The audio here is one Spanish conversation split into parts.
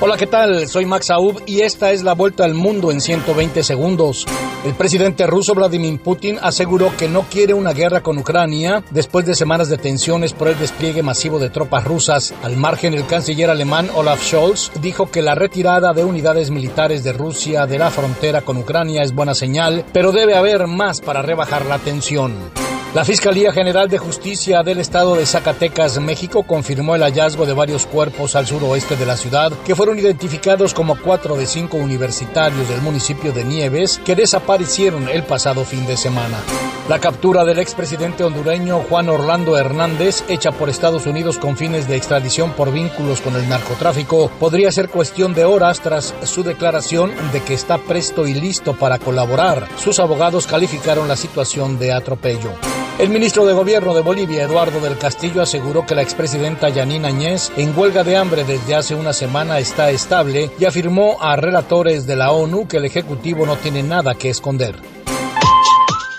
Hola, ¿qué tal? Soy Max Aub y esta es la vuelta al mundo en 120 segundos. El presidente ruso Vladimir Putin aseguró que no quiere una guerra con Ucrania después de semanas de tensiones por el despliegue masivo de tropas rusas. Al margen, el canciller alemán Olaf Scholz dijo que la retirada de unidades militares de Rusia de la frontera con Ucrania es buena señal, pero debe haber más para rebajar la tensión. La Fiscalía General de Justicia del Estado de Zacatecas, México, confirmó el hallazgo de varios cuerpos al suroeste de la ciudad que fueron identificados como cuatro de cinco universitarios del municipio de Nieves que desaparecieron el pasado fin de semana. La captura del expresidente hondureño Juan Orlando Hernández, hecha por Estados Unidos con fines de extradición por vínculos con el narcotráfico, podría ser cuestión de horas tras su declaración de que está presto y listo para colaborar. Sus abogados calificaron la situación de atropello. El ministro de Gobierno de Bolivia, Eduardo del Castillo, aseguró que la expresidenta Yanina Añez, en huelga de hambre desde hace una semana, está estable y afirmó a relatores de la ONU que el Ejecutivo no tiene nada que esconder.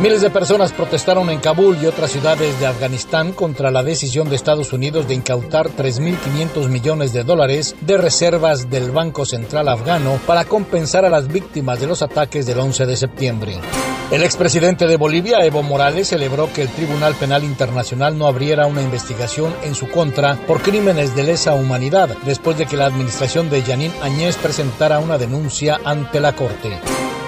Miles de personas protestaron en Kabul y otras ciudades de Afganistán contra la decisión de Estados Unidos de incautar 3.500 millones de dólares de reservas del Banco Central afgano para compensar a las víctimas de los ataques del 11 de septiembre. El expresidente de Bolivia, Evo Morales, celebró que el Tribunal Penal Internacional no abriera una investigación en su contra por crímenes de lesa humanidad después de que la administración de Yanín Añez presentara una denuncia ante la Corte.